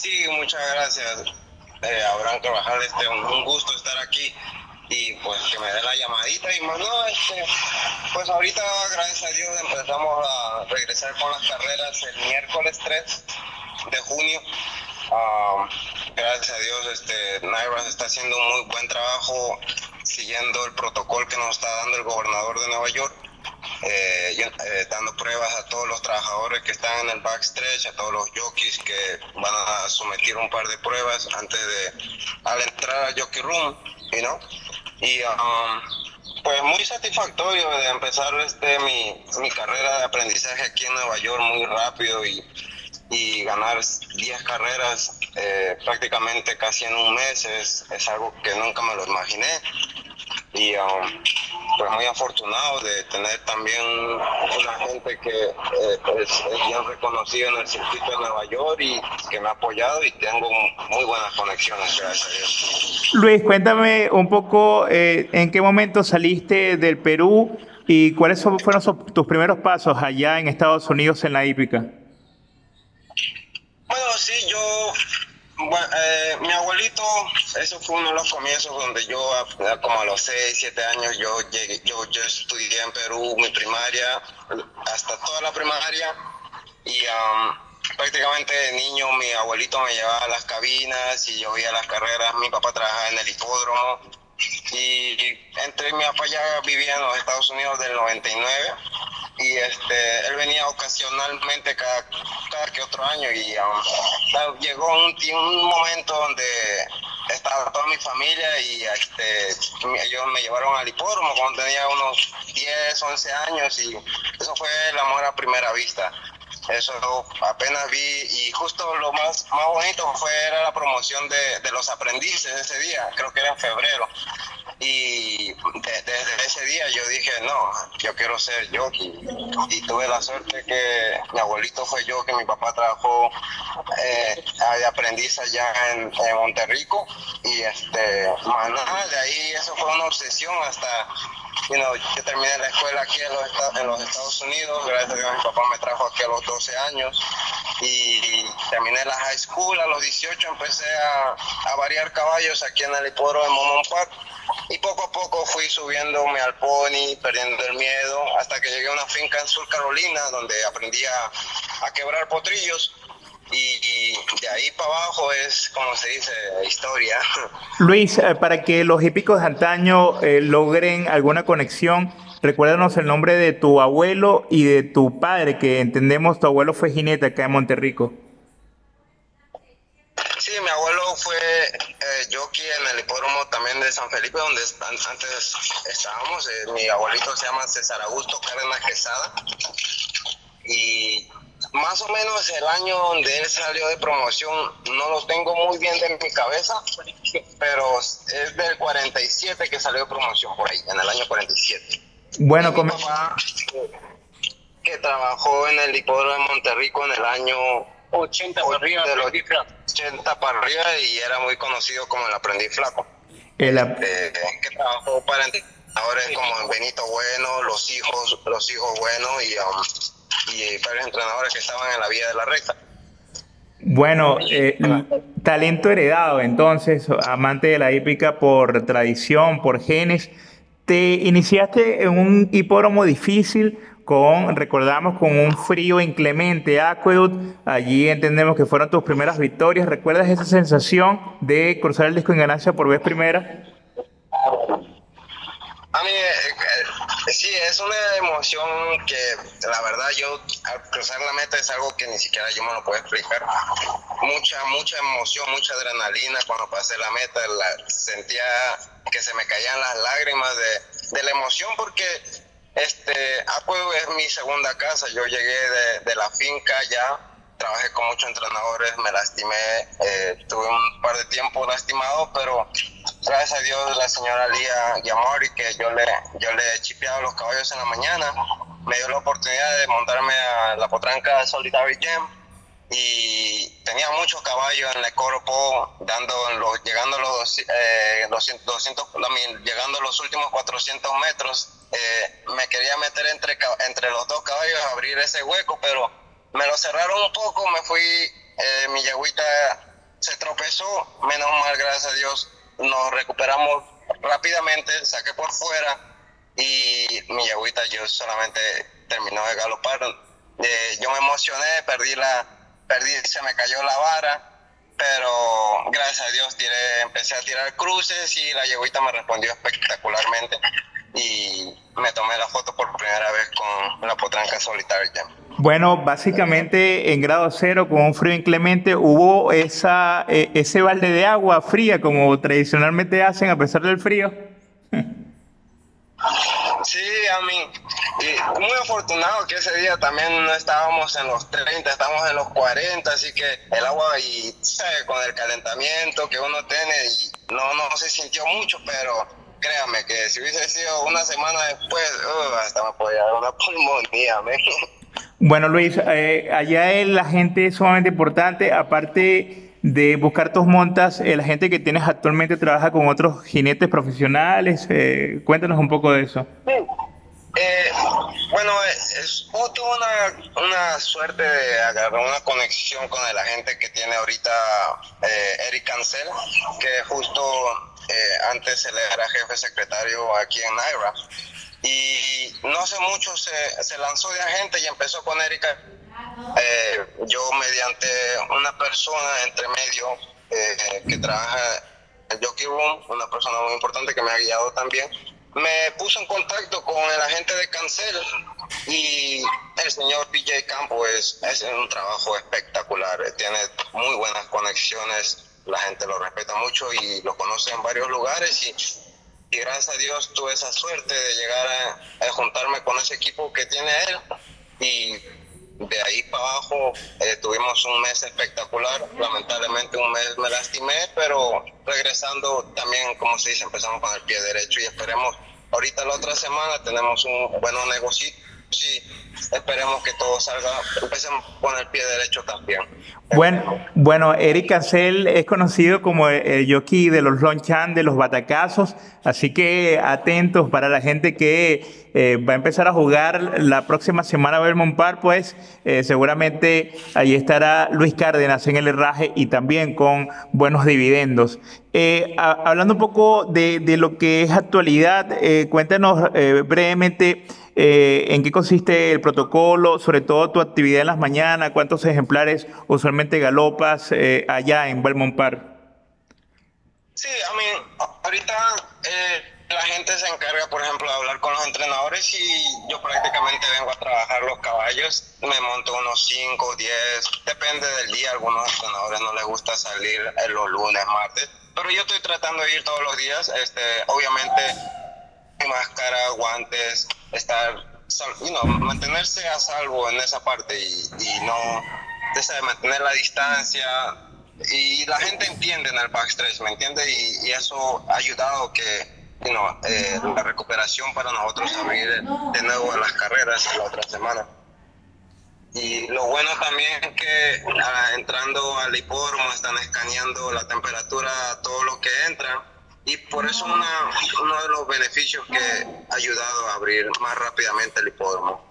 Sí, muchas gracias, eh, Abraham Carvajal. Este, un gusto estar aquí y pues que me dé la llamadita y más no, este, pues ahorita gracias a Dios empezamos a regresar con las carreras el miércoles 3 de junio. Ah, gracias a Dios, este, Naivas está haciendo un muy buen trabajo siguiendo el protocolo que nos está dando el gobernador de Nueva York. Eh, eh, dando pruebas a todos los trabajadores que están en el backstretch, a todos los jockeys que van a someter un par de pruebas antes de al entrar al jockey room, you know? Y um, pues muy satisfactorio de empezar este mi, mi carrera de aprendizaje aquí en Nueva York muy rápido y, y ganar 10 carreras eh, prácticamente casi en un mes es, es algo que nunca me lo imaginé y um, pues muy afortunado de tener también una gente que eh, es, bien reconocida en el circuito de Nueva York y que me ha apoyado y tengo muy buenas conexiones, gracias a Dios. Luis, cuéntame un poco eh, en qué momento saliste del Perú y cuáles fueron tus primeros pasos allá en Estados Unidos en la hípica. Bueno, sí, yo bueno, eh, mi abuelito, eso fue uno de los comienzos donde yo, como a los 6, 7 años, yo llegué, yo, yo estudié en Perú mi primaria, hasta toda la primaria, y um, prácticamente de niño mi abuelito me llevaba a las cabinas y yo veía las carreras, mi papá trabajaba en el hipódromo, y entre mi papá ya vivía en los Estados Unidos del 99 y este él venía ocasionalmente cada, cada que otro año y um, llegó un, un momento donde estaba toda mi familia y este ellos me llevaron al hipódromo cuando tenía unos 10, 11 años y eso fue el amor a primera vista. Eso apenas vi y justo lo más, más bonito fue era la promoción de, de los aprendices ese día, creo que era en febrero. Y desde ese día yo dije, no, yo quiero ser jockey. Y tuve la suerte que mi abuelito fue que mi papá trabajó eh, de aprendiz allá en, en Monterrico. Y este, más de ahí eso fue una obsesión hasta you know, yo terminé la escuela aquí en los, en los, Estados Unidos, gracias a Dios mi papá me trajo aquí a los 12 años y terminé la high school, a los 18 empecé a, a variar caballos aquí en el hipódromo de Momon Park y poco a poco fui subiéndome al pony, perdiendo el miedo, hasta que llegué a una finca en Sur Carolina donde aprendí a, a quebrar potrillos y, de ahí para abajo es, como se dice, historia. Luis, eh, para que los hípicos de antaño eh, logren alguna conexión, recuérdanos el nombre de tu abuelo y de tu padre, que entendemos tu abuelo fue jinete acá en Monterrico. Sí, mi abuelo fue eh, jockey en el hipódromo también de San Felipe, donde antes estábamos. Eh, mi abuelito se llama César Augusto Cárdenas Quesada. Y más o menos el año donde él salió de promoción, no lo tengo muy bien de mi cabeza, pero es del 47 que salió de promoción por ahí, en el año 47. Bueno, como... papá, que trabajó en el hipódromo de Monterrico en el año 80 para arriba, 80 para arriba y era muy conocido como el aprendiz flaco. El eh, que trabajó para ahora es como Benito Bueno, los hijos, los hijos buenos y um, y varios entrenadores que estaban en la vía de la recta. Bueno, eh, talento heredado, entonces, amante de la hípica por tradición, por genes. Te iniciaste en un hipódromo difícil, recordamos, con un frío inclemente, Aqueduct. Allí entendemos que fueron tus primeras victorias. ¿Recuerdas esa sensación de cruzar el disco en ganancia por vez primera? Eh, sí, es una emoción que la verdad yo al cruzar la meta es algo que ni siquiera yo me lo puedo explicar. Mucha, mucha emoción, mucha adrenalina cuando pasé la meta. Sentía que se me caían las lágrimas de, de la emoción porque este Apoyo es mi segunda casa. Yo llegué de, de la finca ya trabajé con muchos entrenadores, me lastimé, eh, tuve un par de tiempo lastimado, pero gracias a Dios la señora Lía Yamori, que yo le, yo le he chipeado los caballos en la mañana, me dio la oportunidad de montarme a la potranca Solitary Gem y tenía muchos caballos en el cuerpo, dando los, llegando los eh, 200, 200 llegando los últimos 400 metros, eh, me quería meter entre, entre los dos caballos, abrir ese hueco, pero me lo cerraron un poco, me fui, eh, mi yagüita se tropezó, menos mal, gracias a Dios, nos recuperamos rápidamente, saqué por fuera y mi yagüita yo solamente terminó de galopar. Eh, yo me emocioné, perdí la, perdí, se me cayó la vara, pero gracias a Dios tiré, empecé a tirar cruces y la yagüita me respondió espectacularmente y me tomé la foto por primera vez con la potranca solitaria. Bueno, básicamente en grado cero, con un frío inclemente, hubo esa, eh, ese balde de agua fría como tradicionalmente hacen a pesar del frío. Sí, a mí, y muy afortunado que ese día también no estábamos en los 30, estábamos en los 40, así que el agua y con el calentamiento que uno tiene, y no, no se sintió mucho, pero créame que si hubiese sido una semana después, uh, hasta me podía dar una pulmonía. ¿me? Bueno, Luis, eh, allá la gente es sumamente importante, aparte de buscar tus montas, eh, la gente que tienes actualmente trabaja con otros jinetes profesionales. Eh, cuéntanos un poco de eso. Eh, bueno, es, tuve una, una, suerte de agarrar una conexión con el agente que tiene ahorita Eric Cancel, que justo antes él era jefe secretario aquí en Naira. Y no hace mucho se, se lanzó de agente y empezó con Erika eh, yo mediante una persona entre medio eh, que trabaja en Jockey Room, una persona muy importante que me ha guiado también, me puso en contacto con el agente de Cancel y el señor PJ Campo es, es un trabajo espectacular, tiene muy buenas conexiones, la gente lo respeta mucho y lo conoce en varios lugares y, y gracias a Dios tuve esa suerte de llegar a, a juntarme con ese equipo que tiene él y de ahí para abajo eh, tuvimos un mes espectacular. Lamentablemente un mes me lastimé, pero regresando también, como se dice, empezamos con el pie derecho y esperemos, ahorita la otra semana tenemos un buen negocio sí, esperemos que todo salga, empecemos con el pie derecho también. Bueno, bueno, Eric Cancel es conocido como el, jockey de los lonchan, de los batacazos, así que atentos para la gente que eh, va a empezar a jugar la próxima semana a Belmont Park, pues eh, seguramente ahí estará Luis Cárdenas en el herraje y también con buenos dividendos. Eh, hablando un poco de, de, lo que es actualidad, cuéntanos brevemente eh, ¿En qué consiste el protocolo? Sobre todo tu actividad en las mañanas, ¿cuántos ejemplares usualmente galopas eh, allá en Belmont Park? Sí, a mí, ahorita eh, la gente se encarga, por ejemplo, de hablar con los entrenadores y yo prácticamente vengo a trabajar los caballos. Me monto unos 5, 10, depende del día. algunos entrenadores no les gusta salir en los lunes, martes, pero yo estoy tratando de ir todos los días. Este, obviamente máscara, guantes, estar, you mantenerse a salvo en esa parte y, y no, de mantener la distancia. Y la gente entiende en el backstretch, ¿me entiende? Y, eso ha ayudado que you eh, la recuperación para nosotros abrir de nuevo las carreras la otra semana. Y lo bueno también es que ah, entrando al hipódromo están escaneando la temperatura, todo lo que entra y por eso uno de los beneficios que ha ayudado a abrir más rápidamente el hipódromo.